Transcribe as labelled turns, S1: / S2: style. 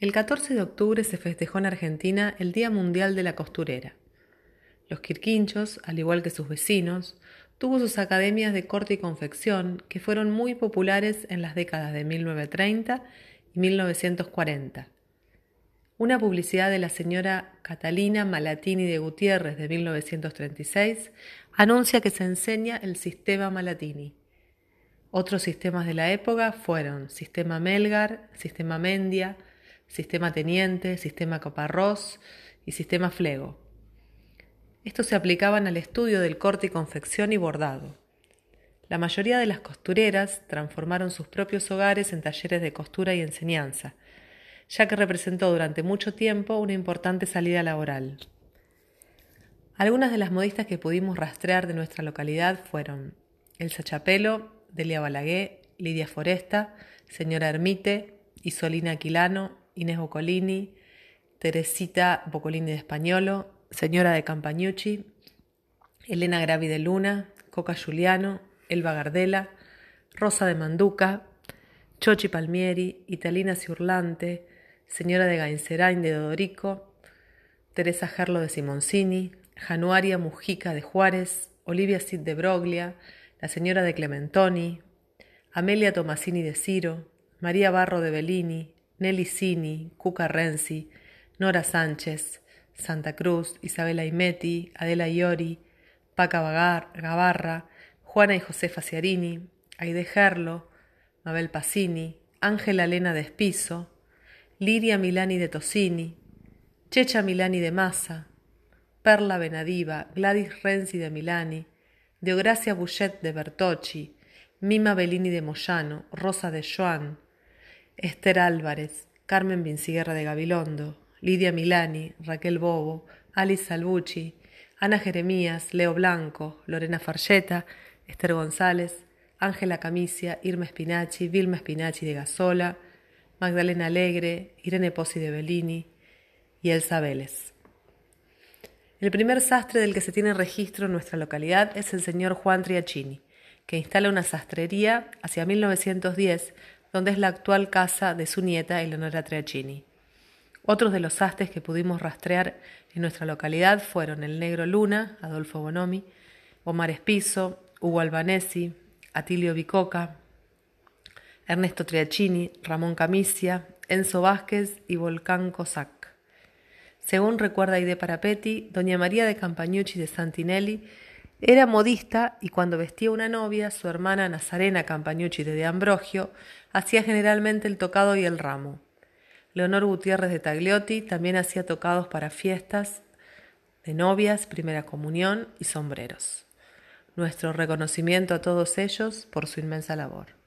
S1: El 14 de octubre se festejó en Argentina el Día Mundial de la Costurera. Los quirquinchos, al igual que sus vecinos, tuvo sus academias de corte y confección que fueron muy populares en las décadas de 1930 y 1940. Una publicidad de la señora Catalina Malatini de Gutiérrez de 1936 anuncia que se enseña el sistema Malatini. Otros sistemas de la época fueron Sistema Melgar, Sistema Mendia, Sistema Teniente, Sistema Caparrós y Sistema Flego. Estos se aplicaban al estudio del corte y confección y bordado. La mayoría de las costureras transformaron sus propios hogares en talleres de costura y enseñanza, ya que representó durante mucho tiempo una importante salida laboral. Algunas de las modistas que pudimos rastrear de nuestra localidad fueron Elsa Chapelo, Delia Balaguer, Lidia Foresta, Señora Ermite, Isolina Aquilano, Inés Boccolini, Teresita Boccolini de Españolo, Señora de Campañucci, Elena Gravi de Luna, Coca Giuliano, Elba Gardela, Rosa de Manduca, Chochi Palmieri, Italina Ciurlante, Señora de Gainserain de Dodorico, Teresa Gerlo de Simoncini, Januaria Mujica de Juárez, Olivia Cid de Broglia, la Señora de Clementoni, Amelia Tomasini de Ciro, María Barro de Bellini, Nelly Cini, Cuca Renzi, Nora Sánchez, Santa Cruz, Isabela Imeti, Adela Iori, Paca Gavarra, Juana y Josefa Ciarini, Aide Gerlo, Mabel Pacini, Ángela Elena de Espiso, Liria Milani de Tosini, Checha Milani de Massa, Perla Benadiva, Gladys Renzi de Milani, Deogracia Bouchet de Bertocci, Mima Bellini de Moyano, Rosa de Joan, Esther Álvarez, Carmen Vinciguerra de Gabilondo, Lidia Milani, Raquel Bobo, Alice Salvucci, Ana Jeremías, Leo Blanco, Lorena Farcheta, Esther González, Ángela Camicia, Irma Spinacci, Vilma Spinacci de Gasola, Magdalena Alegre, Irene Pozzi de Bellini y Elsa Vélez. El primer sastre del que se tiene registro en nuestra localidad es el señor Juan Triacini, que instala una sastrería hacia 1910 donde es la actual casa de su nieta Eleonora Triacini. Otros de los sastres que pudimos rastrear en nuestra localidad fueron el Negro Luna, Adolfo Bonomi, Omar Espiso, Hugo Albanesi, Atilio Bicoca, Ernesto Triacini, Ramón Camicia, Enzo Vázquez y Volcán Cosac. Según recuerda Ide Parapetti, doña María de Campañucci de Santinelli era modista y cuando vestía una novia, su hermana Nazarena Campañucci de, de Ambrogio hacía generalmente el tocado y el ramo. Leonor Gutiérrez de Tagliotti también hacía tocados para fiestas de novias, primera comunión y sombreros. Nuestro reconocimiento a todos ellos por su inmensa labor.